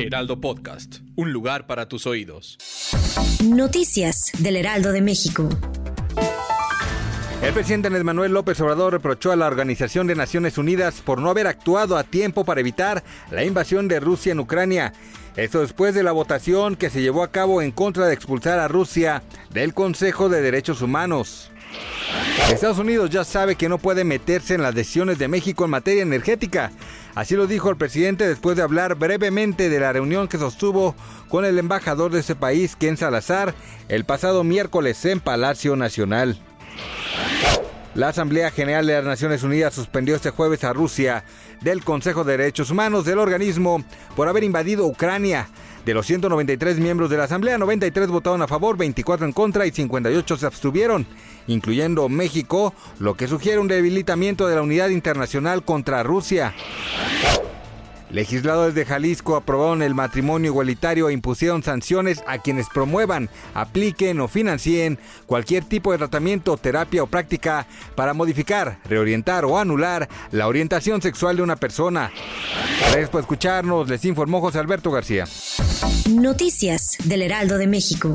Heraldo Podcast, un lugar para tus oídos. Noticias del Heraldo de México. El presidente Andrés Manuel López Obrador reprochó a la Organización de Naciones Unidas por no haber actuado a tiempo para evitar la invasión de Rusia en Ucrania. Esto después de la votación que se llevó a cabo en contra de expulsar a Rusia del Consejo de Derechos Humanos. Estados Unidos ya sabe que no puede meterse en las decisiones de México en materia energética. Así lo dijo el presidente después de hablar brevemente de la reunión que sostuvo con el embajador de ese país, Ken Salazar, el pasado miércoles en Palacio Nacional. La Asamblea General de las Naciones Unidas suspendió este jueves a Rusia del Consejo de Derechos Humanos del organismo por haber invadido Ucrania. De los 193 miembros de la Asamblea, 93 votaron a favor, 24 en contra y 58 se abstuvieron, incluyendo México, lo que sugiere un debilitamiento de la unidad internacional contra Rusia. Legisladores de Jalisco aprobaron el matrimonio igualitario e impusieron sanciones a quienes promuevan, apliquen o financien cualquier tipo de tratamiento, terapia o práctica para modificar, reorientar o anular la orientación sexual de una persona. Gracias por escucharnos, les informó José Alberto García. Noticias del Heraldo de México.